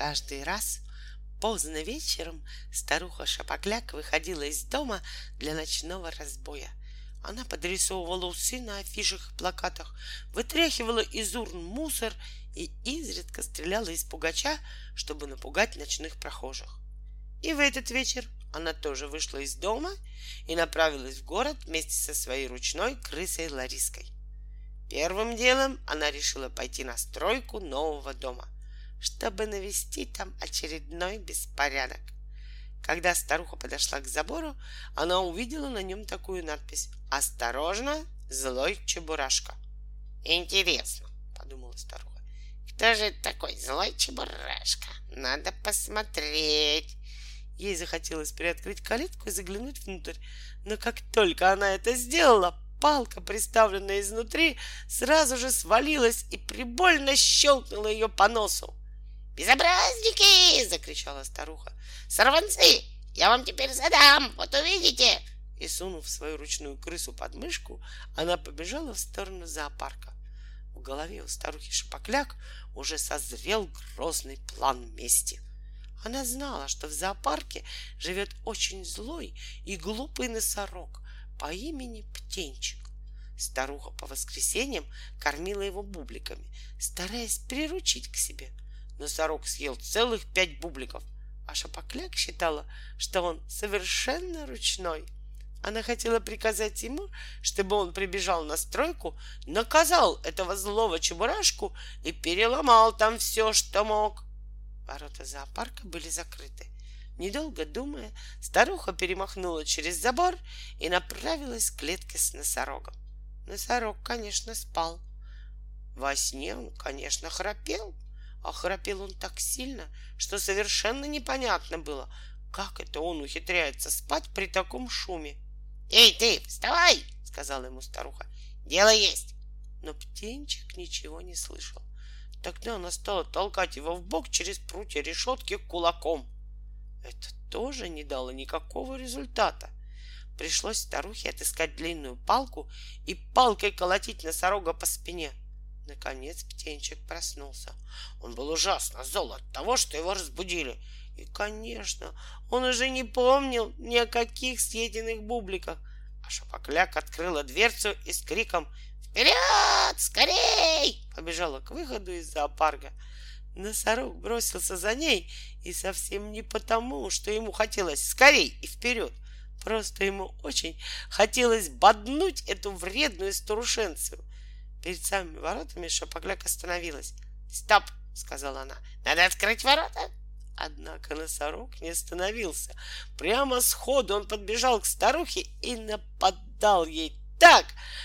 Каждый раз поздно вечером старуха Шапокляк выходила из дома для ночного разбоя. Она подрисовывала усы на афишах и плакатах, вытряхивала из урн мусор и изредка стреляла из пугача, чтобы напугать ночных прохожих. И в этот вечер она тоже вышла из дома и направилась в город вместе со своей ручной крысой Лариской. Первым делом она решила пойти на стройку нового дома, чтобы навести там очередной беспорядок. Когда старуха подошла к забору, она увидела на нем такую надпись «Осторожно, злой чебурашка». «Интересно», — подумала старуха, — «кто же такой злой чебурашка? Надо посмотреть». Ей захотелось приоткрыть калитку и заглянуть внутрь, но как только она это сделала, палка, приставленная изнутри, сразу же свалилась и прибольно щелкнула ее по носу. «Безобразники!» — закричала старуха. «Сорванцы! Я вам теперь задам! Вот увидите!» И, сунув свою ручную крысу под мышку, она побежала в сторону зоопарка. В голове у старухи Шапокляк уже созрел грозный план мести. Она знала, что в зоопарке живет очень злой и глупый носорог по имени Птенчик. Старуха по воскресеньям кормила его бубликами, стараясь приручить к себе. Носорог съел целых пять бубликов, а Шапокляк считала, что он совершенно ручной. Она хотела приказать ему, чтобы он прибежал на стройку, наказал этого злого чебурашку и переломал там все, что мог. Ворота зоопарка были закрыты. Недолго думая, старуха перемахнула через забор и направилась к клетке с носорогом. Носорог, конечно, спал. Во сне он, конечно, храпел, а храпел он так сильно, что совершенно непонятно было, как это он ухитряется спать при таком шуме. «Эй, ты, вставай!» — сказала ему старуха. «Дело есть!» Но птенчик ничего не слышал. Тогда она стала толкать его в бок через прутья решетки кулаком. Это тоже не дало никакого результата. Пришлось старухе отыскать длинную палку и палкой колотить носорога по спине. Наконец птенчик проснулся. Он был ужасно зол от того, что его разбудили. И, конечно, он уже не помнил ни о каких съеденных бубликах. А Шапокляк открыла дверцу и с криком «Вперед! Скорей!» побежала к выходу из зоопарка. Носорог бросился за ней, и совсем не потому, что ему хотелось скорей и вперед, Просто ему очень хотелось боднуть эту вредную старушенцию. Перед самыми воротами Шапокляк остановилась. «Стоп!» — сказала она. «Надо открыть ворота!» Однако носорог не остановился. Прямо сходу он подбежал к старухе и нападал ей так,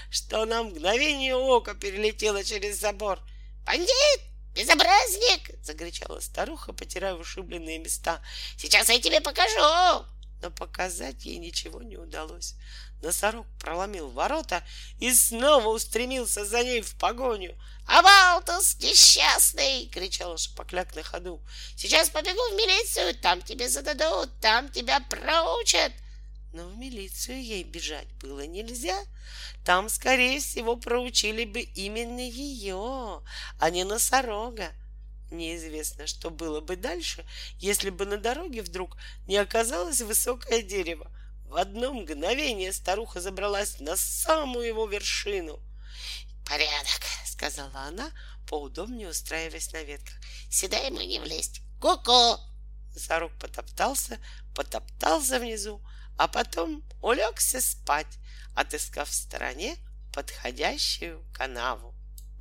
что на мгновение ока перелетела через забор. «Бандит! Безобразник!» — закричала старуха, потирая ушибленные места. «Сейчас я тебе покажу!» Но показать ей ничего не удалось. Носорог проломил ворота и снова устремился за ней в погоню. «Абалтус, несчастный!» — кричал Шапокляк на ходу. «Сейчас побегу в милицию, там тебе зададут, там тебя проучат!» Но в милицию ей бежать было нельзя. Там, скорее всего, проучили бы именно ее, а не носорога. Неизвестно, что было бы дальше, если бы на дороге вдруг не оказалось высокое дерево. В одно мгновение старуха забралась на самую его вершину. «Порядок», — сказала она, поудобнее устраиваясь на ветках. «Сюда ему не влезть. Ку-ку!» Носорог потоптался, потоптался внизу, а потом улегся спать, отыскав в стороне подходящую канаву.